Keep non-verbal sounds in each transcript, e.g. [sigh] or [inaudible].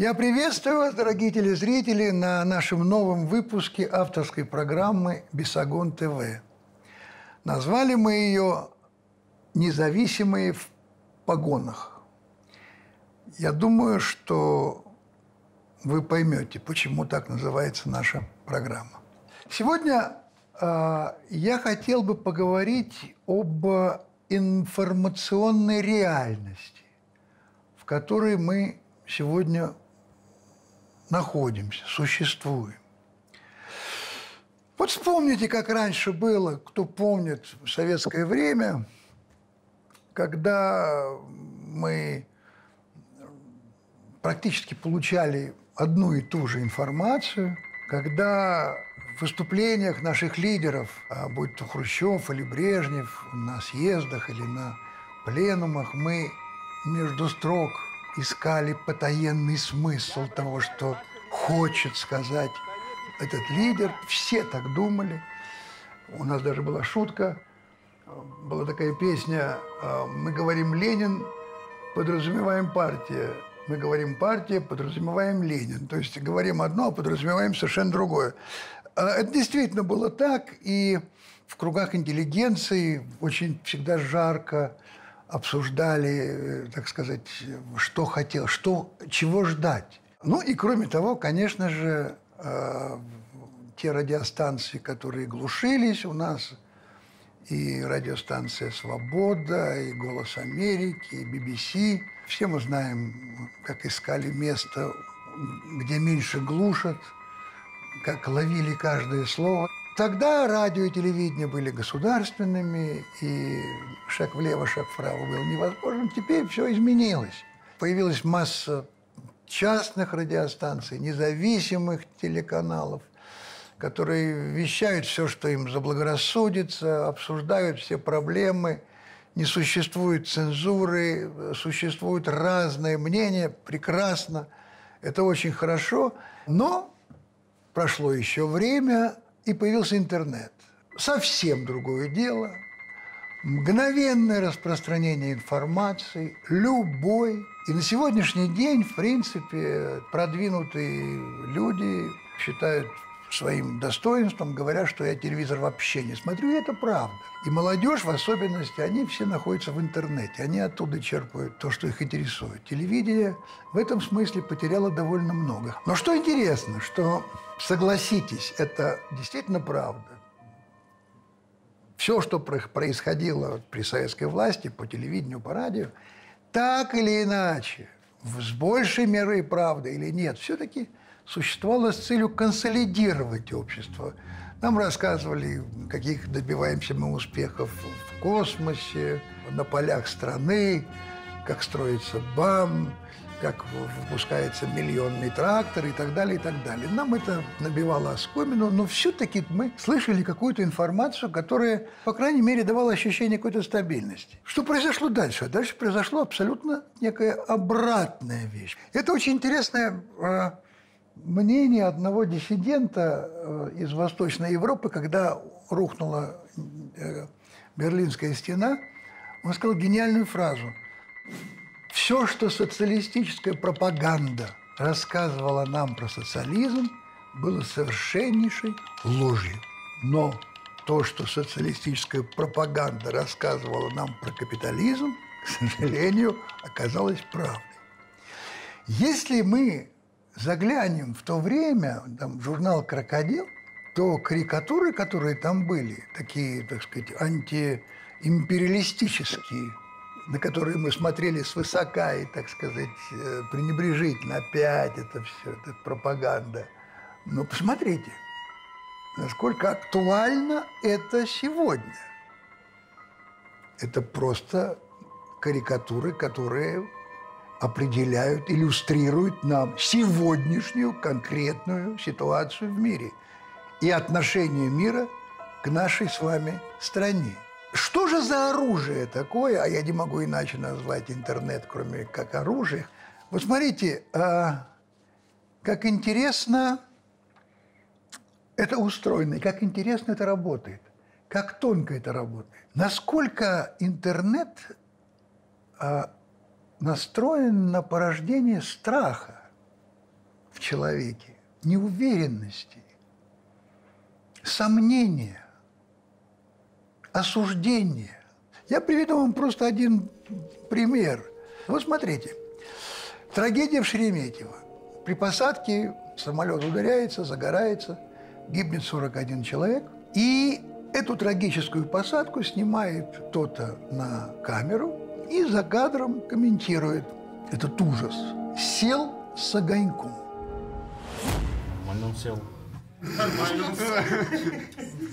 Я приветствую вас, дорогие телезрители, на нашем новом выпуске авторской программы «Бесогон ТВ». Назвали мы ее «Независимые в погонах». Я думаю, что вы поймете, почему так называется наша программа. Сегодня э, я хотел бы поговорить об информационной реальности, в которой мы сегодня находимся, существуем. Вот вспомните, как раньше было, кто помнит в советское время, когда мы практически получали одну и ту же информацию, когда в выступлениях наших лидеров, а будь то Хрущев или Брежнев, на съездах или на пленумах, мы между строк искали потаенный смысл того, что хочет сказать этот лидер. Все так думали. У нас даже была шутка, была такая песня «Мы говорим Ленин, подразумеваем партия». Мы говорим партия, подразумеваем Ленин. То есть говорим одно, а подразумеваем совершенно другое. А это действительно было так, и в кругах интеллигенции очень всегда жарко обсуждали, э, так сказать, что хотел, что, чего ждать. Ну и кроме того, конечно же, э, те радиостанции, которые глушились у нас, и радиостанция «Свобода», и «Голос Америки», и BBC. Все мы знаем, как искали место, где меньше глушат, как ловили каждое слово. Тогда радио и телевидение были государственными, и шаг влево, шаг вправо был невозможен. Теперь все изменилось. Появилась масса частных радиостанций, независимых телеканалов, которые вещают все, что им заблагорассудится, обсуждают все проблемы. Не существует цензуры, существуют разные мнения. Прекрасно. Это очень хорошо. Но прошло еще время, и появился интернет. Совсем другое дело. Мгновенное распространение информации, любой. И на сегодняшний день, в принципе, продвинутые люди считают своим достоинством, говоря, что я телевизор вообще не смотрю, и это правда. И молодежь, в особенности, они все находятся в интернете, они оттуда черпают то, что их интересует. Телевидение в этом смысле потеряло довольно много. Но что интересно, что, согласитесь, это действительно правда. Все, что происходило при советской власти, по телевидению, по радио, так или иначе, с большей мерой правды или нет, все-таки – существовала с целью консолидировать общество. Нам рассказывали, каких добиваемся мы успехов в космосе, на полях страны, как строится БАМ, как выпускается миллионный трактор и так далее, и так далее. Нам это набивало оскомину, но все-таки мы слышали какую-то информацию, которая, по крайней мере, давала ощущение какой-то стабильности. Что произошло дальше? Дальше произошло абсолютно некая обратная вещь. Это очень интересная а, мнение одного диссидента э, из Восточной Европы, когда рухнула э, Берлинская стена, он сказал гениальную фразу. Все, что социалистическая пропаганда рассказывала нам про социализм, было совершеннейшей ложью. Но то, что социалистическая пропаганда рассказывала нам про капитализм, к сожалению, оказалось правдой. Если мы заглянем в то время, там, журнал «Крокодил», то карикатуры, которые там были, такие, так сказать, антиимпериалистические, на которые мы смотрели свысока и, так сказать, э, пренебрежительно, опять это все, это пропаганда. Но посмотрите, насколько актуально это сегодня. Это просто карикатуры, которые определяют, иллюстрируют нам сегодняшнюю конкретную ситуацию в мире и отношение мира к нашей с вами стране. Что же за оружие такое, а я не могу иначе назвать интернет, кроме как оружие. Вот смотрите, а, как интересно это устроено, и как интересно это работает, как тонко это работает. Насколько интернет а, настроен на порождение страха. в человеке неуверенности, сомнения, осуждения. Я приведу вам просто один пример. Вот смотрите, трагедия в Шереметьево. При посадке самолет ударяется, загорается, гибнет 41 человек. И эту трагическую посадку снимает кто-то на камеру и за кадром комментирует этот ужас. Сел с огоньком. Он сел. С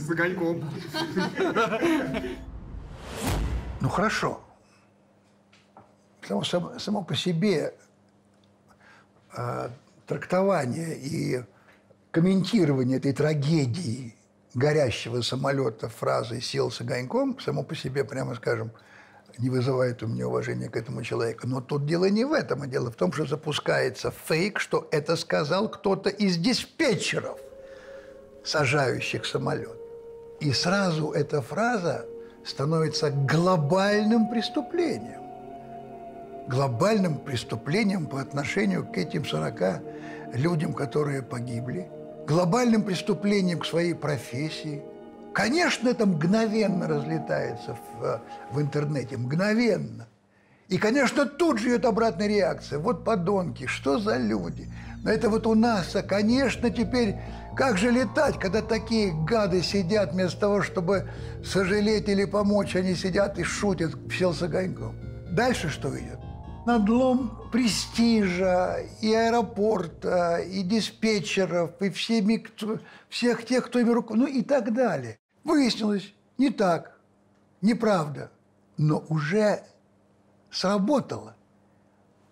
огоньком. Ну хорошо. Само, само, само по себе э, трактование и комментирование этой трагедии горящего самолета фразой «сел с огоньком» само по себе, прямо скажем, не вызывает у меня уважения к этому человеку. Но тут дело не в этом, а дело в том, что запускается фейк, что это сказал кто-то из диспетчеров, сажающих самолет. И сразу эта фраза становится глобальным преступлением. Глобальным преступлением по отношению к этим 40 людям, которые погибли. Глобальным преступлением к своей профессии. Конечно, это мгновенно разлетается в, в интернете. Мгновенно. И, конечно, тут же идет обратная реакция. Вот подонки, что за люди? Но это вот у нас, а, конечно, теперь как же летать, когда такие гады сидят вместо того, чтобы сожалеть или помочь, они сидят и шутят, сел с огоньком. Дальше что идет? Надлом престижа и аэропорта, и диспетчеров, и всеми, кто, всех тех, кто ими руку, ну и так далее. Выяснилось, не так, неправда, но уже сработало.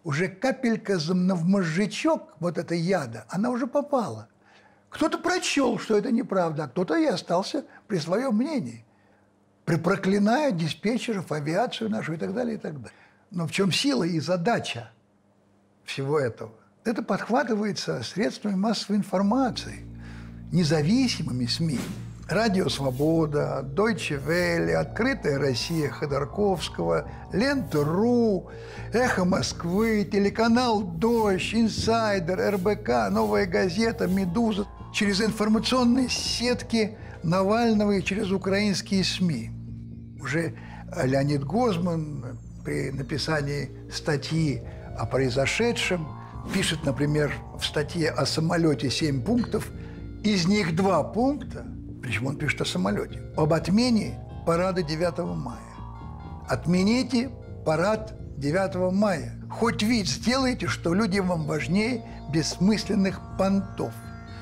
Уже капелька в мозжечок вот этой яда, она уже попала. Кто-то прочел, что это неправда, а кто-то и остался при своем мнении, проклиная диспетчеров, авиацию нашу и так далее, и так далее. Но в чем сила и задача всего этого? Это подхватывается средствами массовой информации, независимыми СМИ. Радио «Свобода», Deutsche Welle, «Открытая Россия» Ходорковского, Лента.ру, «Эхо Москвы», телеканал «Дождь», «Инсайдер», РБК, «Новая газета», «Медуза» через информационные сетки Навального и через украинские СМИ. Уже Леонид Гозман при написании статьи о произошедшем пишет, например, в статье о самолете 7 пунктов, из них два пункта, причем он пишет о самолете, об отмене парада 9 мая. Отмените парад 9 мая. Хоть вид сделайте, что люди вам важнее бессмысленных понтов.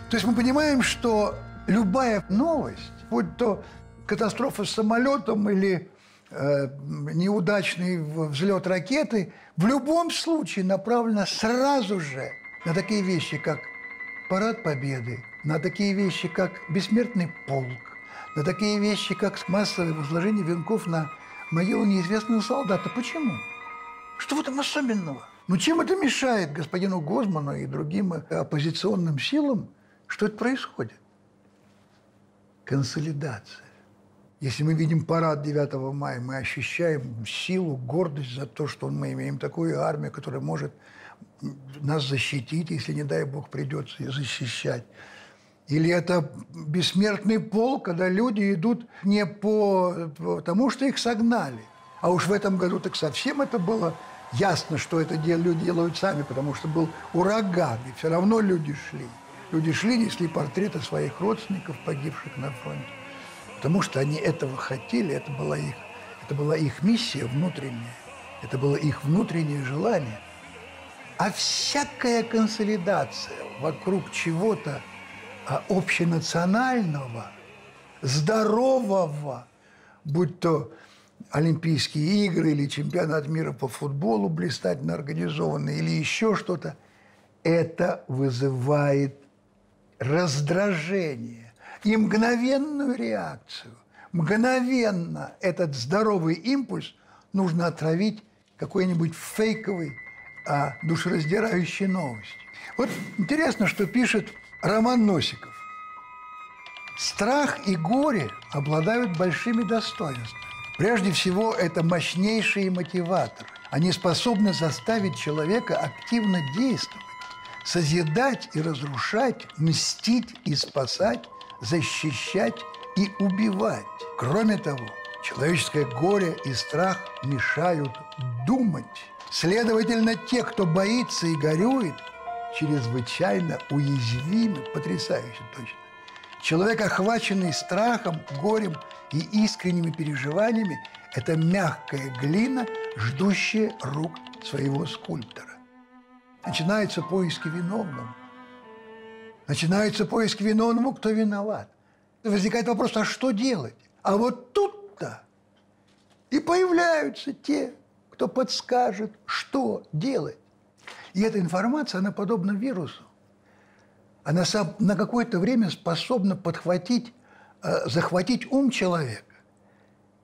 То есть мы понимаем, что любая новость, будь то катастрофа с самолетом или э, неудачный взлет ракеты, в любом случае направлена сразу же на такие вещи, как Парад Победы, на такие вещи, как Бессмертный полк, на такие вещи, как массовое возложение венков на могилу неизвестного солдата. Почему? Что в этом особенного? Ну чем это мешает господину Гозману и другим оппозиционным силам что это происходит? Консолидация. Если мы видим парад 9 мая, мы ощущаем силу, гордость за то, что мы имеем такую армию, которая может нас защитить, если, не дай бог, придется защищать. Или это бессмертный пол, когда люди идут не по тому, что их согнали. А уж в этом году так совсем это было ясно, что это люди делают сами, потому что был ураган, и все равно люди шли. Люди шли, несли портреты своих родственников, погибших на фронте. Потому что они этого хотели, это была их, это была их миссия внутренняя, это было их внутреннее желание. А всякая консолидация вокруг чего-то а, общенационального, здорового, будь то Олимпийские игры или чемпионат мира по футболу блистательно организованный, или еще что-то, это вызывает раздражение и мгновенную реакцию. Мгновенно этот здоровый импульс нужно отравить какой-нибудь фейковой, а, душераздирающей новостью. Вот интересно, что пишет Роман Носиков. Страх и горе обладают большими достоинствами. Прежде всего, это мощнейшие мотиваторы. Они способны заставить человека активно действовать созидать и разрушать, мстить и спасать, защищать и убивать. Кроме того, человеческое горе и страх мешают думать. Следовательно, те, кто боится и горюет, чрезвычайно уязвимы, потрясающе точно. Человек, охваченный страхом, горем и искренними переживаниями, это мягкая глина, ждущая рук своего скульптора. Начинаются поиски виновного. Начинаются поиски виновному, кто виноват. Возникает вопрос, а что делать? А вот тут-то и появляются те, кто подскажет, что делать. И эта информация, она подобна вирусу. Она на какое-то время способна подхватить, э, захватить ум человека.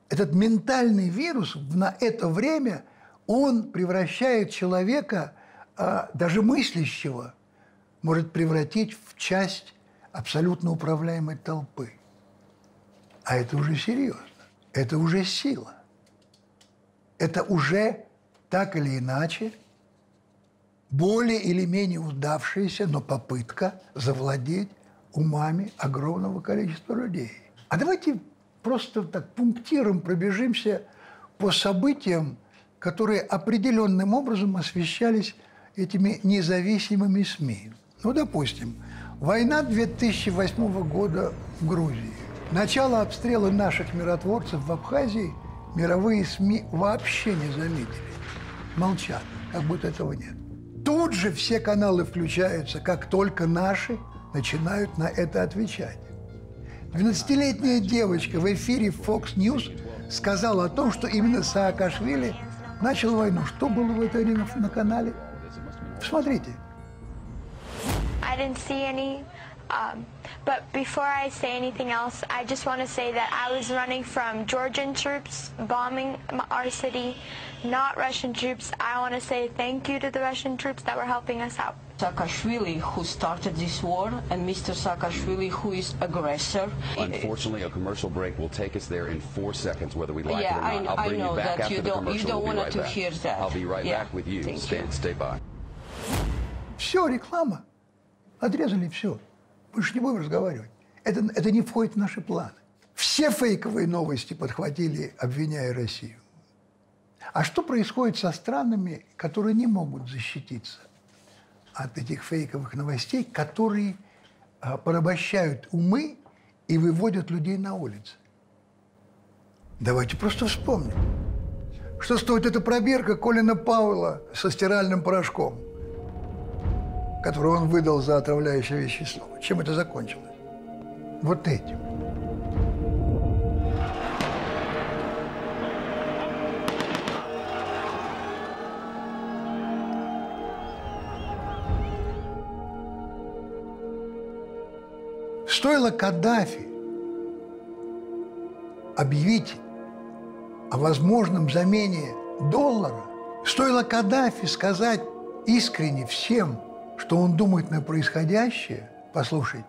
Этот ментальный вирус на это время, он превращает человека, э, даже мыслящего, может превратить в часть абсолютно управляемой толпы. А это уже серьезно. Это уже сила. Это уже так или иначе более или менее удавшаяся, но попытка завладеть умами огромного количества людей. А давайте просто так пунктиром пробежимся по событиям, которые определенным образом освещались этими независимыми СМИ. Ну, допустим, война 2008 года в Грузии. Начало обстрела наших миротворцев в Абхазии мировые СМИ вообще не заметили. Молчат, как будто этого нет. Тут же все каналы включаются, как только наши начинают на это отвечать. 12-летняя девочка в эфире Fox News сказала о том, что именно Саакашвили начал войну. Что было в это время на канале? Посмотрите. I didn't see any. Um, but before I say anything else, I just want to say that I was running from Georgian troops bombing our city, not Russian troops. I want to say thank you to the Russian troops that were helping us out. Saakashvili who started this war and Mr. Saakashvili who is aggressor. Unfortunately, a commercial break will take us there in four seconds, whether we like Yeah, it or I- not. I'll I bring know you back that after you the don't- you commercial. don't We'll be wanted right to back. hear that. I'll be right Yeah, back with you. thank Stay, you. stay by. Все, реклама. Отрезали все. Больше не будем разговаривать. Это, это не входит в наши планы. Все фейковые новости подхватили, обвиняя Россию. А что происходит со странами, которые не могут защититься от этих фейковых новостей, которые а, порабощают умы и выводят людей на улицы? Давайте просто вспомним. Что стоит эта пробирка Колина Пауэлла со стиральным порошком, который он выдал за отравляющее вещество? Чем это закончилось? Вот этим. Стоило Каддафи объявить о возможном замене доллара, стоило Каддафи сказать искренне всем, что он думает на происходящее, послушайте.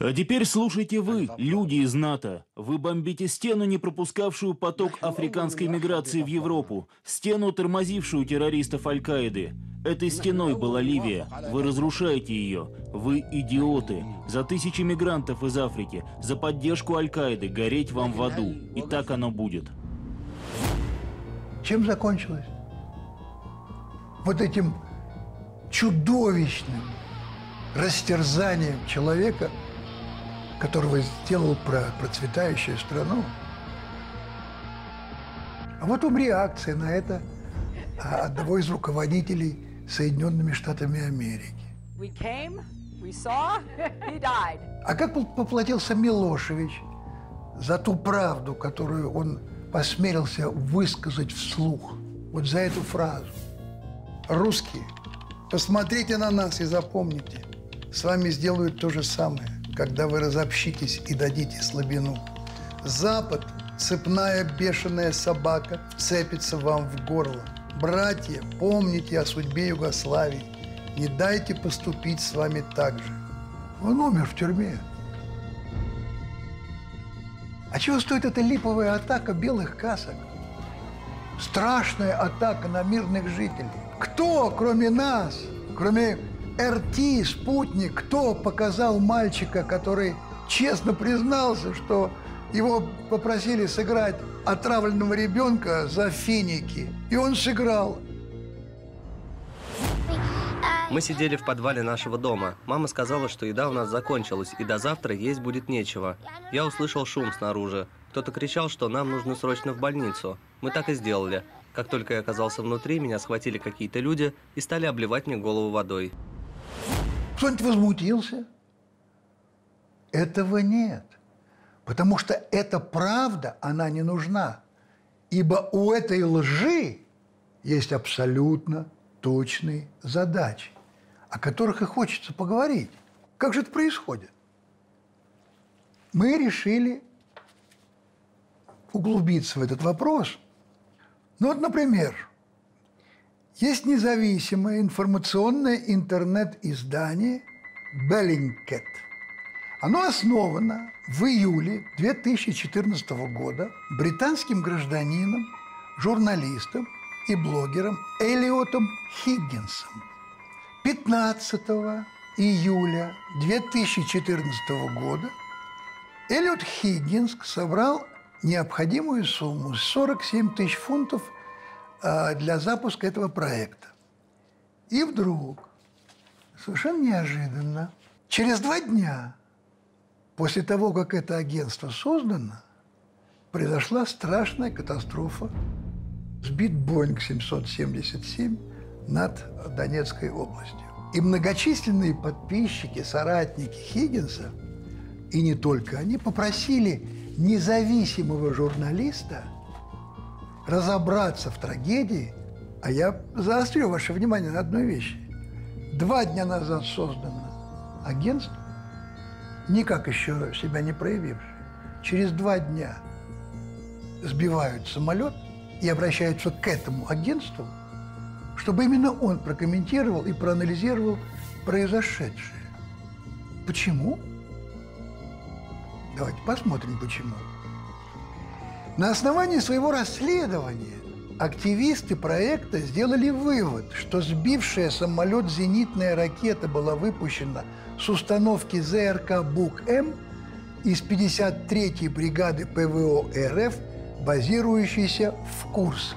А теперь слушайте вы, люди из НАТО. Вы бомбите стену, не пропускавшую поток африканской миграции в Европу, стену, тормозившую террористов Аль-Каиды. Этой стеной была Ливия. Вы разрушаете ее. Вы идиоты. За тысячи мигрантов из Африки, за поддержку Аль-Каиды, гореть вам в аду. И так оно будет. чем закончилось? Вот этим чудовищным растерзанием человека, которого сделал про процветающую страну. А вот вам реакция на это а, одного из руководителей Соединенными Штатами Америки. We came, we saw, [laughs] he died. А как поплатился Милошевич за ту правду, которую он посмелился высказать вслух? Вот за эту фразу. Русские, посмотрите на нас и запомните, с вами сделают то же самое, когда вы разобщитесь и дадите слабину. Запад, цепная бешеная собака, вцепится вам в горло. Братья, помните о судьбе Югославии. Не дайте поступить с вами так же. Он умер в тюрьме. А чего стоит эта липовая атака белых касок? страшная атака на мирных жителей. Кто, кроме нас, кроме РТ, спутник, кто показал мальчика, который честно признался, что его попросили сыграть отравленного ребенка за финики. И он сыграл. Мы сидели в подвале нашего дома. Мама сказала, что еда у нас закончилась, и до завтра есть будет нечего. Я услышал шум снаружи. Кто-то кричал, что нам нужно срочно в больницу. Мы так и сделали. Как только я оказался внутри, меня схватили какие-то люди и стали обливать мне голову водой. Кто-нибудь возмутился? Этого нет. Потому что эта правда, она не нужна. Ибо у этой лжи есть абсолютно точные задачи, о которых и хочется поговорить. Как же это происходит? Мы решили углубиться в этот вопрос. Ну вот, например, есть независимое информационное интернет-издание «Беллингкет». Оно основано в июле 2014 года британским гражданином, журналистом и блогером Элиотом Хиггинсом. 15 июля 2014 года Эллиот Хиггинс собрал необходимую сумму 47 тысяч фунтов а, для запуска этого проекта. И вдруг, совершенно неожиданно, через два дня после того, как это агентство создано, произошла страшная катастрофа. Сбит Боинг 777 над Донецкой областью. И многочисленные подписчики, соратники Хиггинса, и не только они, попросили независимого журналиста разобраться в трагедии, а я заострю ваше внимание на одной вещи. Два дня назад создано агентство, никак еще себя не проявившее. Через два дня сбивают самолет и обращаются к этому агентству, чтобы именно он прокомментировал и проанализировал произошедшее. Почему? Давайте посмотрим, почему. На основании своего расследования активисты проекта сделали вывод, что сбившая самолет зенитная ракета была выпущена с установки ЗРК «Бук-М» из 53-й бригады ПВО РФ, базирующейся в Курске.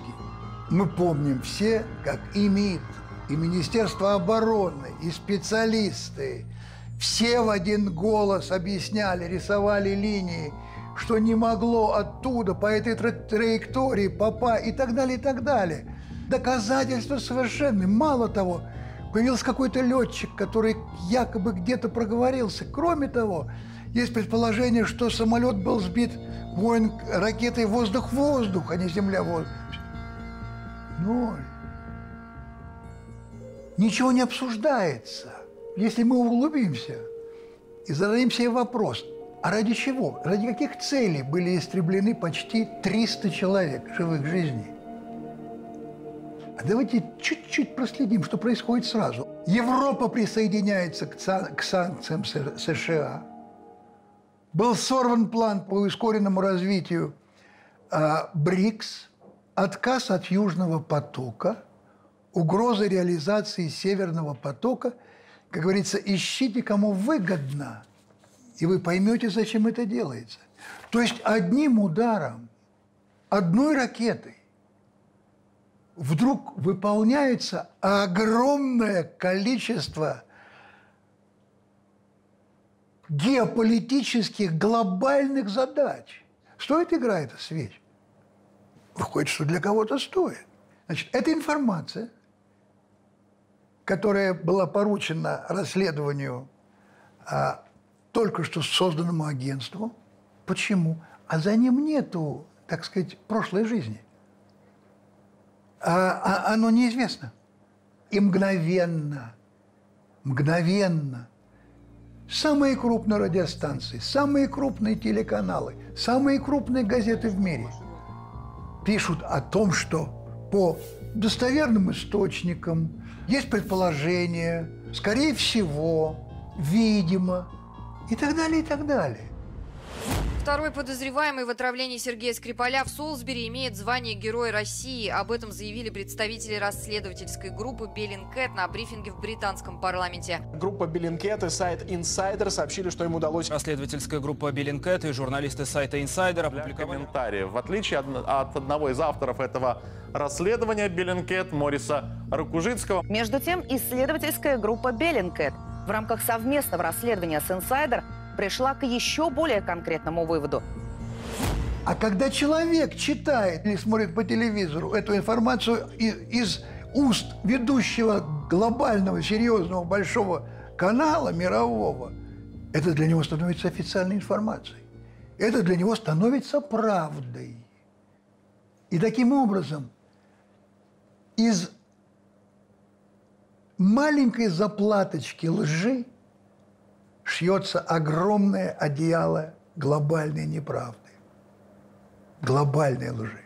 Мы помним все, как и МИД, и Министерство обороны, и специалисты – все в один голос объясняли, рисовали линии, что не могло оттуда по этой тра траектории попасть и так далее, и так далее. Доказательства совершенны. Мало того, появился какой-то летчик, который якобы где-то проговорился. Кроме того, есть предположение, что самолет был сбит Боинг ракетой воздух-воздух, а не земля-воздух. Ноль. Ничего не обсуждается. Если мы углубимся и зададим себе вопрос, а ради чего, ради каких целей были истреблены почти 300 человек живых жизней? А давайте чуть-чуть проследим, что происходит сразу. Европа присоединяется к, к санкциям США. Был сорван план по ускоренному развитию а, БРИКС, отказ от Южного потока, угроза реализации Северного потока – как говорится, ищите, кому выгодно, и вы поймете, зачем это делается. То есть одним ударом, одной ракетой вдруг выполняется огромное количество геополитических глобальных задач. Стоит игра эта свеч? Выходит, что для кого-то стоит. Значит, эта информация которая была поручена расследованию а, только что созданному агентству. Почему? А за ним нету, так сказать, прошлой жизни. А, а оно неизвестно. И мгновенно, мгновенно самые крупные радиостанции, самые крупные телеканалы, самые крупные газеты в мире пишут о том, что по достоверным источникам, есть предположение, скорее всего, видимо, и так далее, и так далее. Второй подозреваемый в отравлении Сергея Скрипаля в Солсбери имеет звание Героя России. Об этом заявили представители расследовательской группы Bellingcat на брифинге в британском парламенте. Группа Bellingcat и сайт Insider сообщили, что им удалось... Расследовательская группа Bellingcat и журналисты сайта Insider опубликовали... комментарии. В отличие от одного из авторов этого расследования Bellingcat Мориса Ракужицкого. Между тем, исследовательская группа Беллинкет в рамках совместного расследования с Insider пришла к еще более конкретному выводу. А когда человек читает или смотрит по телевизору эту информацию из уст ведущего глобального, серьезного, большого канала мирового, это для него становится официальной информацией. Это для него становится правдой. И таким образом из маленькой заплаточки лжи шьется огромное одеяло глобальной неправды, глобальной лжи.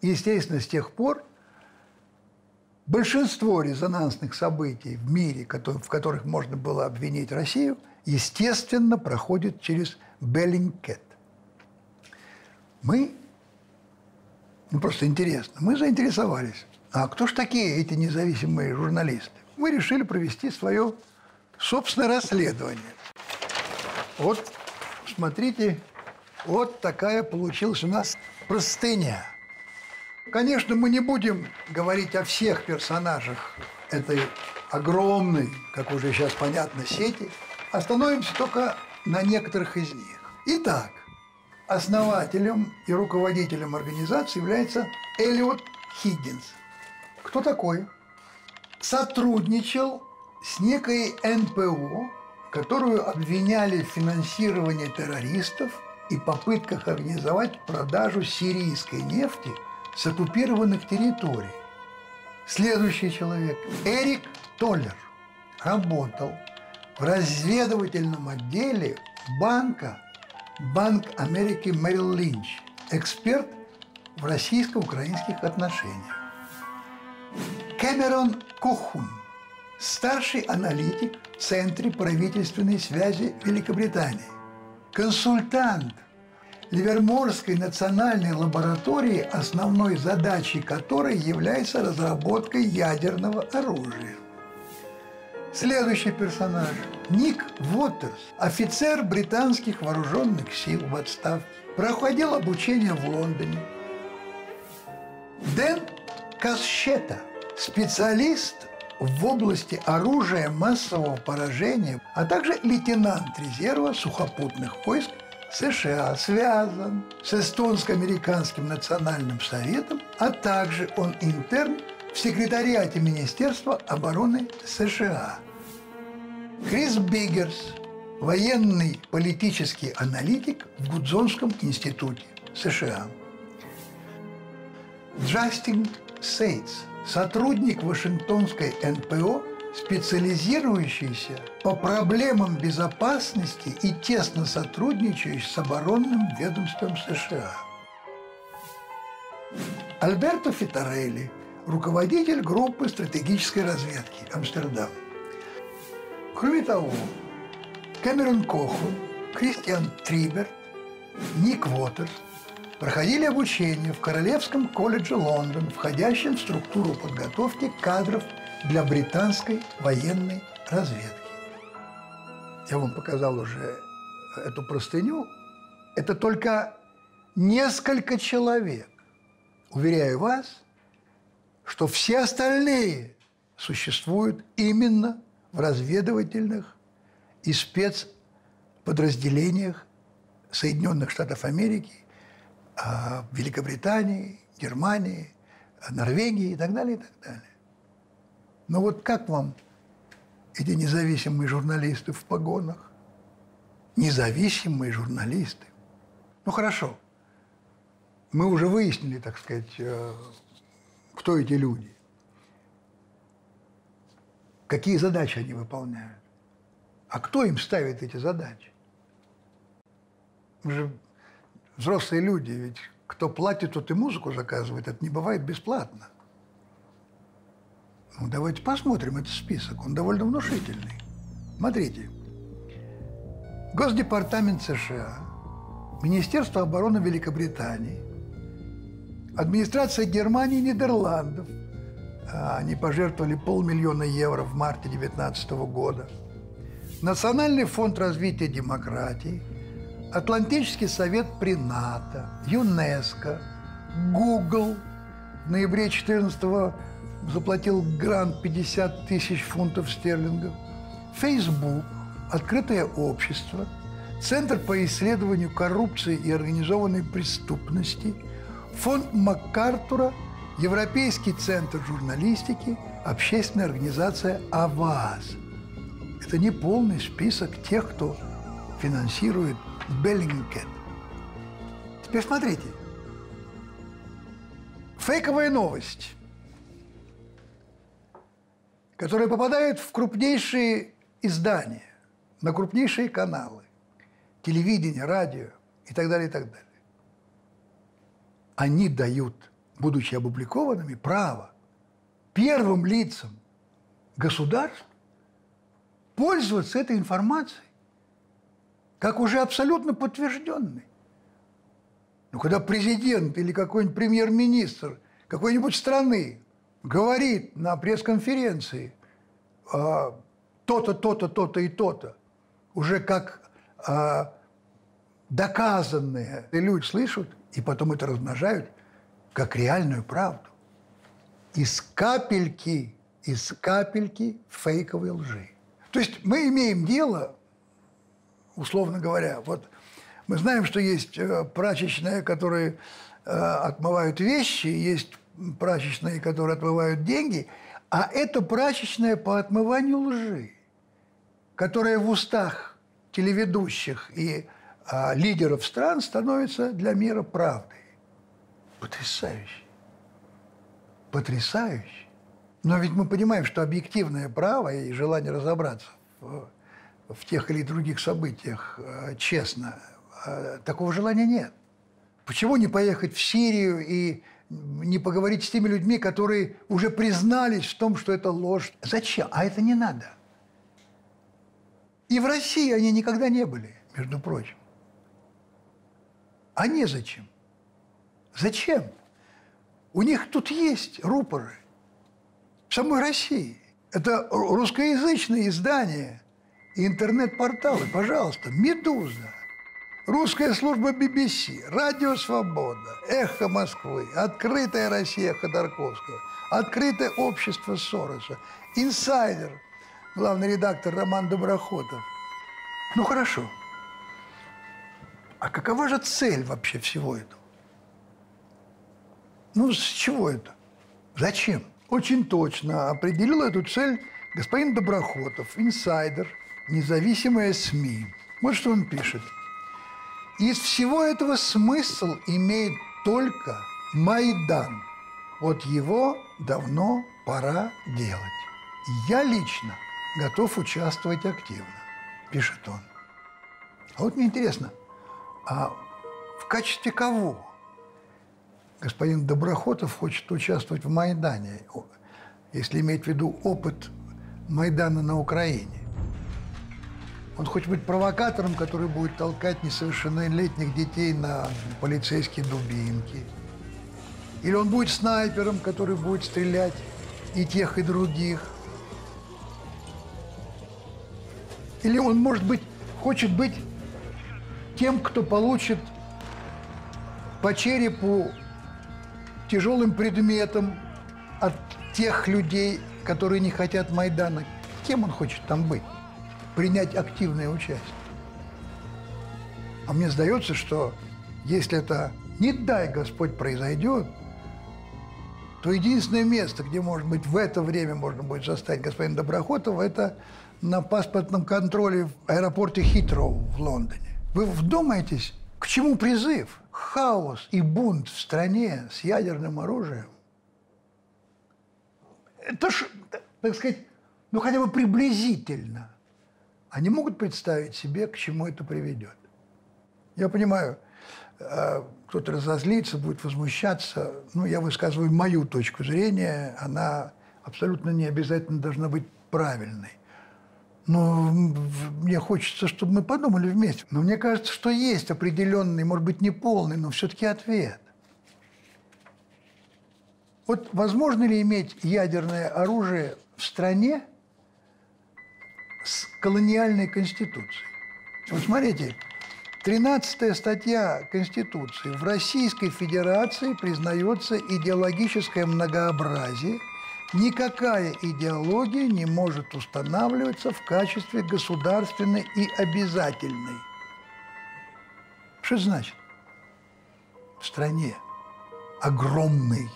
Естественно, с тех пор большинство резонансных событий в мире, в которых можно было обвинить Россию, естественно, проходит через Беллингкет. Мы, ну просто интересно, мы заинтересовались. А кто ж такие эти независимые журналисты? Мы решили провести свое собственное расследование. Вот, смотрите, вот такая получилась у нас простыня. Конечно, мы не будем говорить о всех персонажах этой огромной, как уже сейчас понятно, сети. Остановимся только на некоторых из них. Итак, основателем и руководителем организации является Элиот Хиггинс. Кто такой? Сотрудничал с некой НПО, которую обвиняли в финансировании террористов и попытках организовать продажу сирийской нефти с оккупированных территорий. Следующий человек – Эрик Толлер. Работал в разведывательном отделе банка Банк Америки Мэрил Линч. Эксперт в российско-украинских отношениях. Кэмерон Кохун – старший аналитик в Центре правительственной связи Великобритании, консультант Ливерморской национальной лаборатории, основной задачей которой является разработка ядерного оружия. Следующий персонаж – Ник Уотерс, офицер британских вооруженных сил в отставке, проходил обучение в Лондоне. Дэн Касщета – специалист в области оружия массового поражения, а также лейтенант резерва сухопутных войск США связан с Эстонско-американским национальным советом, а также он интерн в секретариате Министерства обороны США. Крис Биггерс – военный политический аналитик в Гудзонском институте США. Джастин Сейтс – сотрудник Вашингтонской НПО, специализирующийся по проблемам безопасности и тесно сотрудничающий с оборонным ведомством США. Альберто Фитарелли, руководитель группы стратегической разведки Амстердам. Кроме того, Кэмерон Кохун, Кристиан Триберт, Ник Уотерс – проходили обучение в Королевском колледже Лондон, входящем в структуру подготовки кадров для британской военной разведки. Я вам показал уже эту простыню. Это только несколько человек. Уверяю вас, что все остальные существуют именно в разведывательных и спецподразделениях Соединенных Штатов Америки в Великобритании, Германии, Норвегии и так далее, и так далее. Но вот как вам эти независимые журналисты в погонах? Независимые журналисты. Ну хорошо, мы уже выяснили, так сказать, э, кто эти люди, какие задачи они выполняют, а кто им ставит эти задачи. Мы же взрослые люди, ведь кто платит, тот и музыку заказывает. Это не бывает бесплатно. Ну, давайте посмотрим этот список. Он довольно внушительный. Смотрите. Госдепартамент США, Министерство обороны Великобритании, администрация Германии и Нидерландов. А, они пожертвовали полмиллиона евро в марте 2019 года. Национальный фонд развития демократии, Атлантический совет при НАТО, ЮНЕСКО, Google в ноябре 2014 заплатил грант 50 тысяч фунтов стерлингов, Facebook, Открытое общество, Центр по исследованию коррупции и организованной преступности, Фонд МакАртура, Европейский центр журналистики, общественная организация АВАЗ. Это не полный список тех, кто финансирует Беллингкет. Теперь смотрите. Фейковая новость, которая попадает в крупнейшие издания, на крупнейшие каналы, телевидение, радио и так далее, и так далее. Они дают, будучи опубликованными, право первым лицам государств пользоваться этой информацией как уже абсолютно подтвержденной. Но когда президент или какой-нибудь премьер-министр какой-нибудь страны говорит на пресс-конференции а, то-то, то-то, то-то и то-то, уже как а, доказанные, люди слышат, и потом это размножают, как реальную правду. Из капельки, из капельки фейковой лжи. То есть мы имеем дело, условно говоря, вот мы знаем, что есть э, прачечные, которые э, отмывают вещи, есть прачечные, которые отмывают деньги, а это прачечная по отмыванию лжи, которая в устах телеведущих и а, лидеров стран становится для мира правдой. Потрясающе. Потрясающе. Но ведь мы понимаем, что объективное право и желание разобраться в, в тех или других событиях а, честно, а, такого желания нет. Почему не поехать в Сирию и не поговорить с теми людьми, которые уже признались в том, что это ложь? Зачем? А это не надо. И в России они никогда не были, между прочим. А незачем. Зачем? У них тут есть рупоры. В самой России. Это русскоязычные издания интернет-порталы. Пожалуйста, «Медуза», Русская служба BBC, Радио Свобода, Эхо Москвы, Открытая Россия Ходорковского, Открытое общество Сороса, Инсайдер, главный редактор Роман Доброхотов. Ну хорошо. А какова же цель вообще всего этого? Ну, с чего это? Зачем? Очень точно определил эту цель господин Доброхотов, инсайдер, независимая СМИ. Вот что он пишет. Из всего этого смысл имеет только Майдан. Вот его давно пора делать. Я лично готов участвовать активно, пишет он. А вот мне интересно – а в качестве кого господин Доброхотов хочет участвовать в Майдане, если иметь в виду опыт Майдана на Украине? Он хочет быть провокатором, который будет толкать несовершеннолетних детей на полицейские дубинки. Или он будет снайпером, который будет стрелять и тех, и других. Или он, может быть, хочет быть тем, кто получит по черепу тяжелым предметом от тех людей, которые не хотят Майдана. Кем он хочет там быть? Принять активное участие. А мне сдается, что если это, не дай Господь, произойдет, то единственное место, где, может быть, в это время можно будет застать господина Доброхотова, это на паспортном контроле в аэропорте Хитроу в Лондоне. Вы вдумаетесь, к чему призыв? Хаос и бунт в стране с ядерным оружием. Это ж, так сказать, ну хотя бы приблизительно. Они могут представить себе, к чему это приведет. Я понимаю, э, кто-то разозлится, будет возмущаться. Ну, я высказываю мою точку зрения. Она абсолютно не обязательно должна быть правильной. Но мне хочется, чтобы мы подумали вместе. Но мне кажется, что есть определенный, может быть, не полный, но все-таки ответ. Вот возможно ли иметь ядерное оружие в стране с колониальной конституцией? Вот смотрите, 13 статья Конституции. В Российской Федерации признается идеологическое многообразие. Никакая идеология не может устанавливаться в качестве государственной и обязательной. Что значит? В стране огромной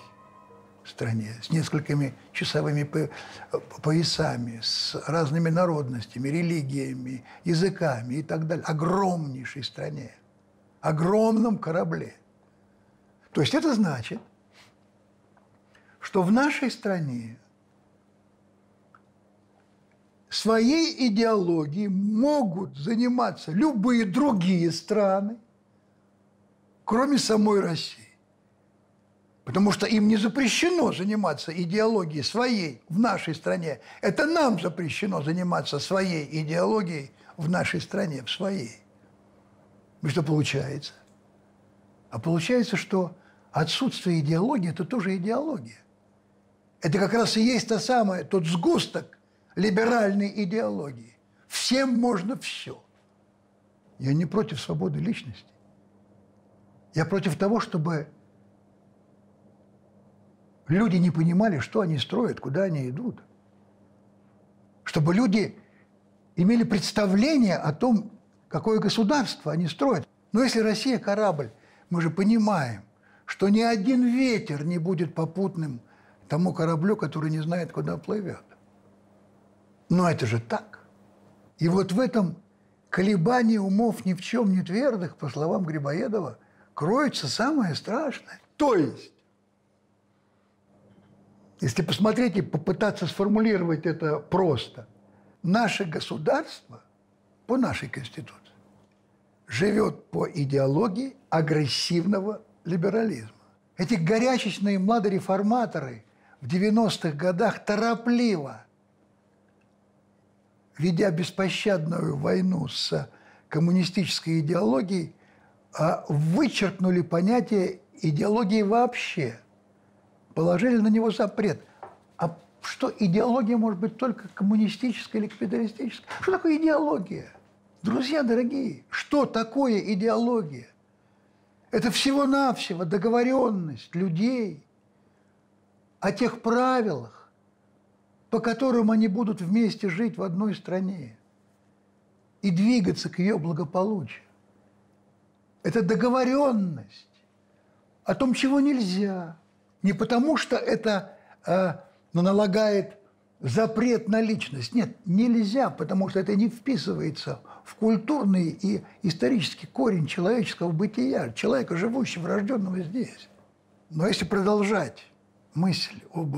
стране с несколькими часовыми поясами, с разными народностями, религиями, языками и так далее. Огромнейшей стране, огромном корабле. То есть это значит, что в нашей стране своей идеологией могут заниматься любые другие страны, кроме самой России. Потому что им не запрещено заниматься идеологией своей в нашей стране. Это нам запрещено заниматься своей идеологией в нашей стране, в своей. И что получается? А получается, что отсутствие идеологии – это тоже идеология. Это как раз и есть та самая, тот сгусток либеральной идеологии. Всем можно все. Я не против свободы личности. Я против того, чтобы люди не понимали, что они строят, куда они идут. Чтобы люди имели представление о том, какое государство они строят. Но если Россия корабль, мы же понимаем, что ни один ветер не будет попутным тому кораблю, который не знает, куда плывет. Но это же так. И вот в этом колебании умов ни в чем не твердых, по словам Грибоедова, кроется самое страшное. То есть если посмотреть и попытаться сформулировать это просто, наше государство по нашей Конституции живет по идеологии агрессивного либерализма. Эти горячечные младореформаторы в 90-х годах торопливо, ведя беспощадную войну с коммунистической идеологией, а, вычеркнули понятие идеологии вообще – положили на него запрет. А что идеология может быть только коммунистическая или капиталистическая? Что такое идеология? Друзья дорогие, что такое идеология? Это всего-навсего договоренность людей о тех правилах, по которым они будут вместе жить в одной стране и двигаться к ее благополучию. Это договоренность о том, чего нельзя, не потому, что это э, налагает запрет на личность. Нет, нельзя, потому что это не вписывается в культурный и исторический корень человеческого бытия, человека, живущего, рожденного здесь. Но если продолжать мысль об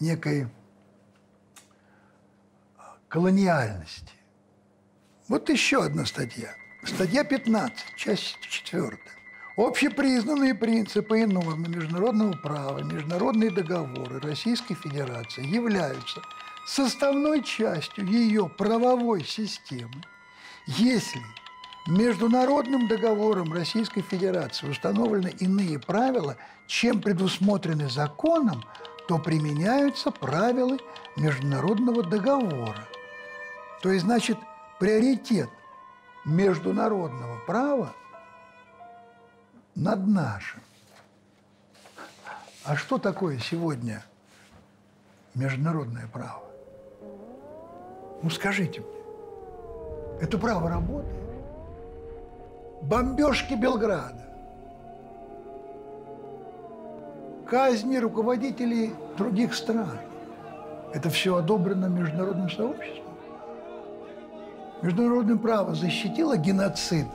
некой колониальности, вот еще одна статья. Статья 15, часть 4. Общепризнанные принципы и нормы международного права, международные договоры Российской Федерации являются составной частью ее правовой системы, если международным договором Российской Федерации установлены иные правила, чем предусмотрены законом, то применяются правила международного договора. То есть, значит, приоритет международного права – над нашим. А что такое сегодня международное право? Ну скажите мне, это право работает? Бомбежки Белграда, казни руководителей других стран. Это все одобрено международным сообществом. Международное право защитило геноцид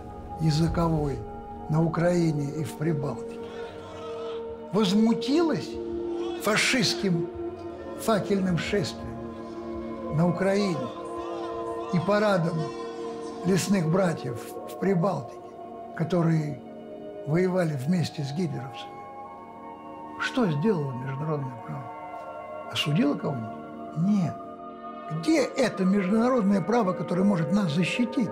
языковой – на Украине и в Прибалтике, возмутилась фашистским факельным шествием на Украине и парадом лесных братьев в Прибалтике, которые воевали вместе с гитлеровцами. Что сделало международное право? Осудило кого-нибудь? Нет. Где это международное право, которое может нас защитить?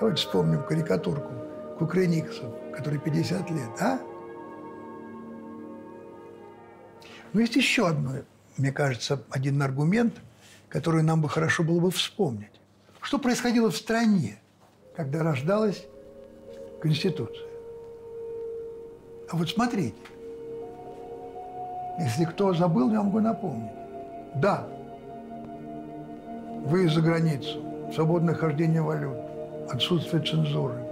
Давайте вспомним карикатурку Кукрыниксов, который 50 лет, а? Но есть еще одно, мне кажется, один аргумент, который нам бы хорошо было бы вспомнить. Что происходило в стране, когда рождалась Конституция? А вот смотрите, если кто забыл, я могу напомнить. Да, выезд за границу, свободное хождение валют, отсутствие цензуры,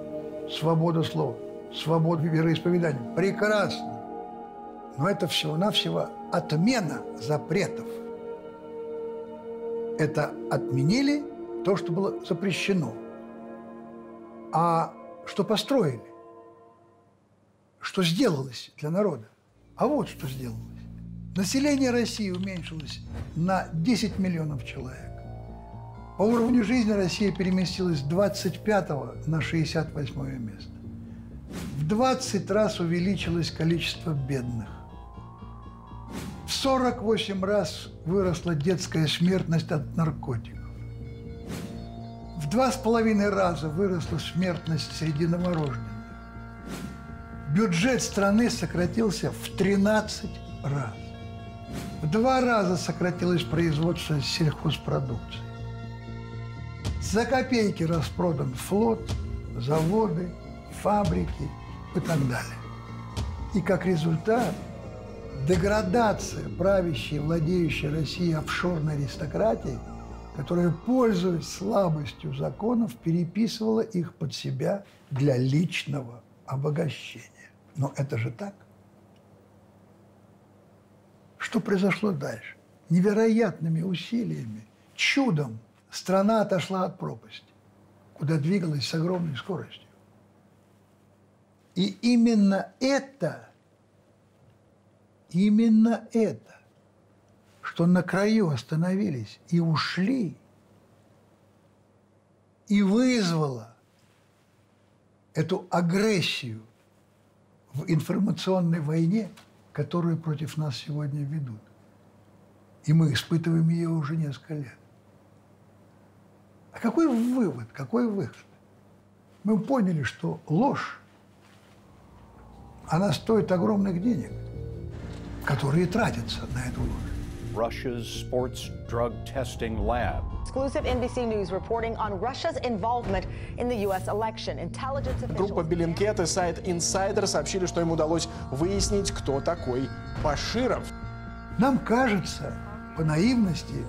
свобода слова, свобода вероисповедания. Прекрасно. Но это всего-навсего отмена запретов. Это отменили то, что было запрещено. А что построили? Что сделалось для народа? А вот что сделалось. Население России уменьшилось на 10 миллионов человек. По уровню жизни Россия переместилась с 25 на 68 место. В 20 раз увеличилось количество бедных. В 48 раз выросла детская смертность от наркотиков. В два с половиной раза выросла смертность среди новорожденных. Бюджет страны сократился в 13 раз. В два раза сократилось производство сельхозпродукции. За копейки распродан флот, заводы, фабрики и так далее. И как результат деградация правящей, владеющей Россией офшорной аристократии, которая, пользуясь слабостью законов, переписывала их под себя для личного обогащения. Но это же так. Что произошло дальше? Невероятными усилиями, чудом страна отошла от пропасти, куда двигалась с огромной скоростью. И именно это, именно это, что на краю остановились и ушли, и вызвало эту агрессию в информационной войне, которую против нас сегодня ведут. И мы испытываем ее уже несколько лет. А какой вывод, какой выход? Мы поняли, что ложь, она стоит огромных денег, которые тратятся на эту ложь. Russia's sports drug testing lab. Exclusive NBC News reporting on Russia's involvement in the U.S. election. Intelligence Группа Беллинкет и сайт Insider сообщили, что им удалось выяснить, кто такой Баширов. Нам кажется, по наивности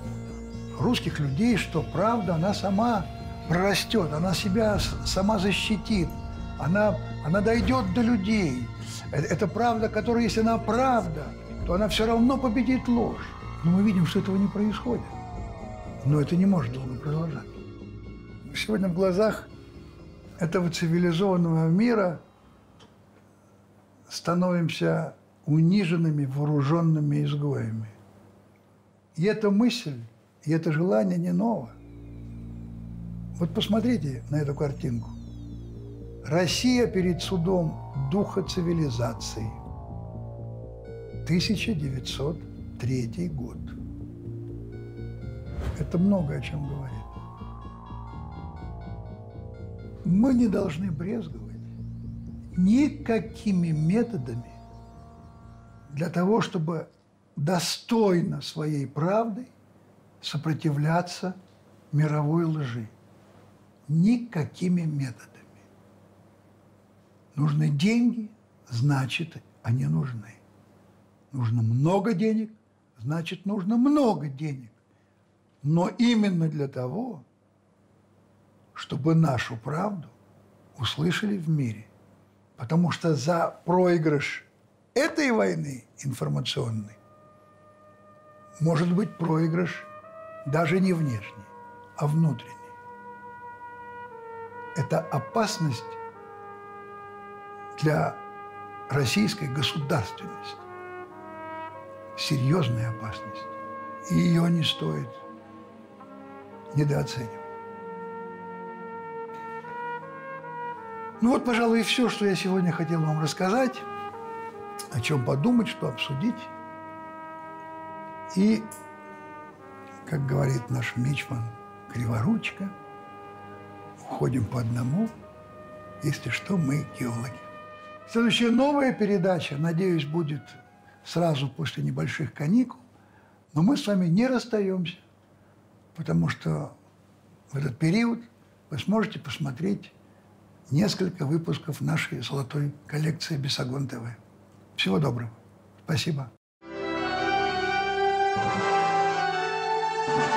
русских людей, что правда, она сама прорастет, она себя сама защитит, она, она дойдет до людей. Это, это правда, которая, если она правда, то она все равно победит ложь. Но мы видим, что этого не происходит. Но это не может долго продолжаться. Сегодня в глазах этого цивилизованного мира становимся униженными, вооруженными изгоями. И эта мысль, и это желание не ново. Вот посмотрите на эту картинку. Россия перед судом духа цивилизации. 1900 третий год. Это много о чем говорит. Мы не должны брезговать никакими методами для того, чтобы достойно своей правдой сопротивляться мировой лжи. Никакими методами. Нужны деньги, значит, они нужны. Нужно много денег, значит, нужно много денег. Но именно для того, чтобы нашу правду услышали в мире. Потому что за проигрыш этой войны информационной может быть проигрыш даже не внешний, а внутренний. Это опасность для российской государственности серьезная опасность. И ее не стоит недооценивать. Ну вот, пожалуй, и все, что я сегодня хотел вам рассказать, о чем подумать, что обсудить. И, как говорит наш Мичман, криворучка. Уходим по одному. Если что, мы геологи. Следующая новая передача, надеюсь, будет сразу после небольших каникул. Но мы с вами не расстаемся, потому что в этот период вы сможете посмотреть несколько выпусков нашей золотой коллекции «Бесогон ТВ». Всего доброго. Спасибо. thank you